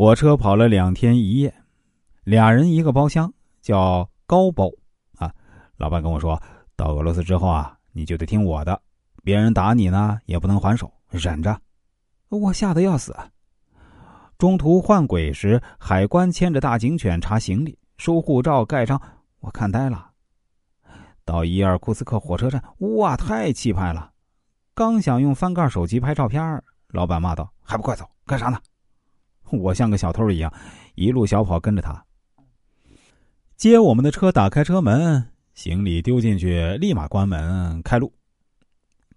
火车跑了两天一夜，俩人一个包厢，叫高包。啊，老板跟我说，到俄罗斯之后啊，你就得听我的，别人打你呢也不能还手，忍着。我吓得要死。中途换轨时，海关牵着大警犬查行李、收护照、盖章，我看呆了。到伊尔库茨克火车站，哇，太气派了！刚想用翻盖手机拍照片，老板骂道：“还不快走，干啥呢？” 我像个小偷一样，一路小跑跟着他。接我们的车打开车门，行李丢进去，立马关门开路。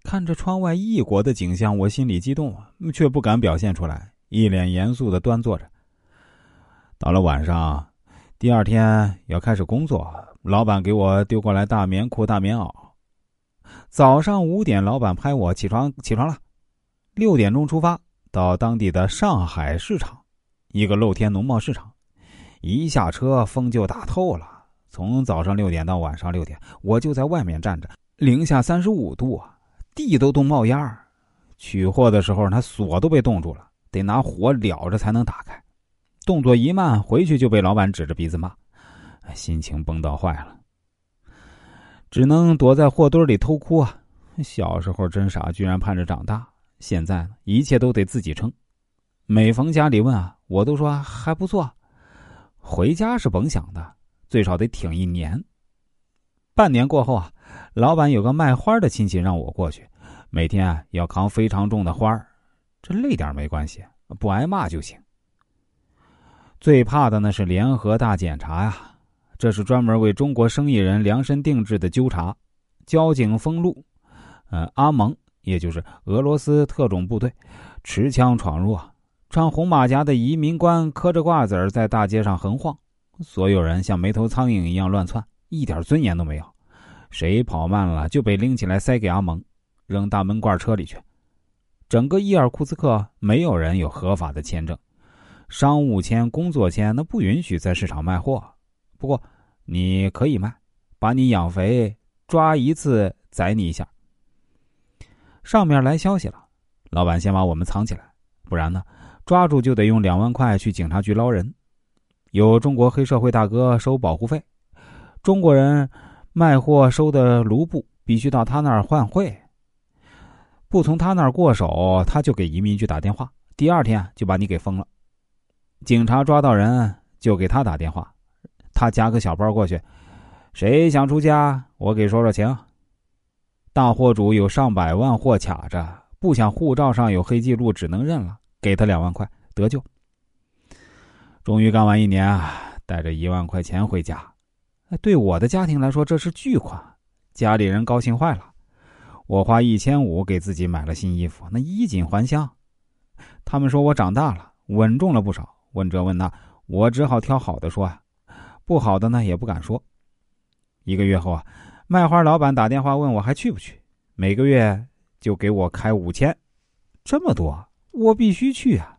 看着窗外异国的景象，我心里激动，却不敢表现出来，一脸严肃的端坐着。到了晚上，第二天要开始工作，老板给我丢过来大棉裤、大棉袄。早上五点，老板拍我起床，起床了，六点钟出发，到当地的上海市场。一个露天农贸市场，一下车风就打透了。从早上六点到晚上六点，我就在外面站着，零下三十五度啊，地都冻冒烟儿。取货的时候，他锁都被冻住了，得拿火燎着才能打开。动作一慢，回去就被老板指着鼻子骂，心情崩到坏了，只能躲在货堆里偷哭啊。小时候真傻，居然盼着长大，现在一切都得自己撑。每逢家里问啊，我都说还不错。回家是甭想的，最少得挺一年。半年过后啊，老板有个卖花的亲戚让我过去，每天啊要扛非常重的花这累点没关系，不挨骂就行。最怕的呢是联合大检查呀，这是专门为中国生意人量身定制的纠察。交警封路，呃，阿蒙也就是俄罗斯特种部队，持枪闯入啊。穿红马甲的移民官磕着瓜子儿在大街上横晃，所有人像没头苍蝇一样乱窜，一点尊严都没有。谁跑慢了就被拎起来塞给阿蒙，扔大闷罐车里去。整个伊尔库茨克没有人有合法的签证，商务签、工作签那不允许在市场卖货。不过你可以卖，把你养肥，抓一次宰你一下。上面来消息了，老板先把我们藏起来，不然呢？抓住就得用两万块去警察局捞人，有中国黑社会大哥收保护费，中国人卖货收的卢布必须到他那儿换汇，不从他那儿过手，他就给移民局打电话，第二天就把你给封了。警察抓到人就给他打电话，他夹个小包过去，谁想出家，我给说说情。大货主有上百万货卡着，不想护照上有黑记录，只能认了。给他两万块得救。终于干完一年啊，带着一万块钱回家。对我的家庭来说，这是巨款，家里人高兴坏了。我花一千五给自己买了新衣服，那衣锦还乡。他们说我长大了，稳重了不少。问这问那，我只好挑好的说啊，不好的呢也不敢说。一个月后啊，卖花老板打电话问我还去不去，每个月就给我开五千，这么多。我必须去啊！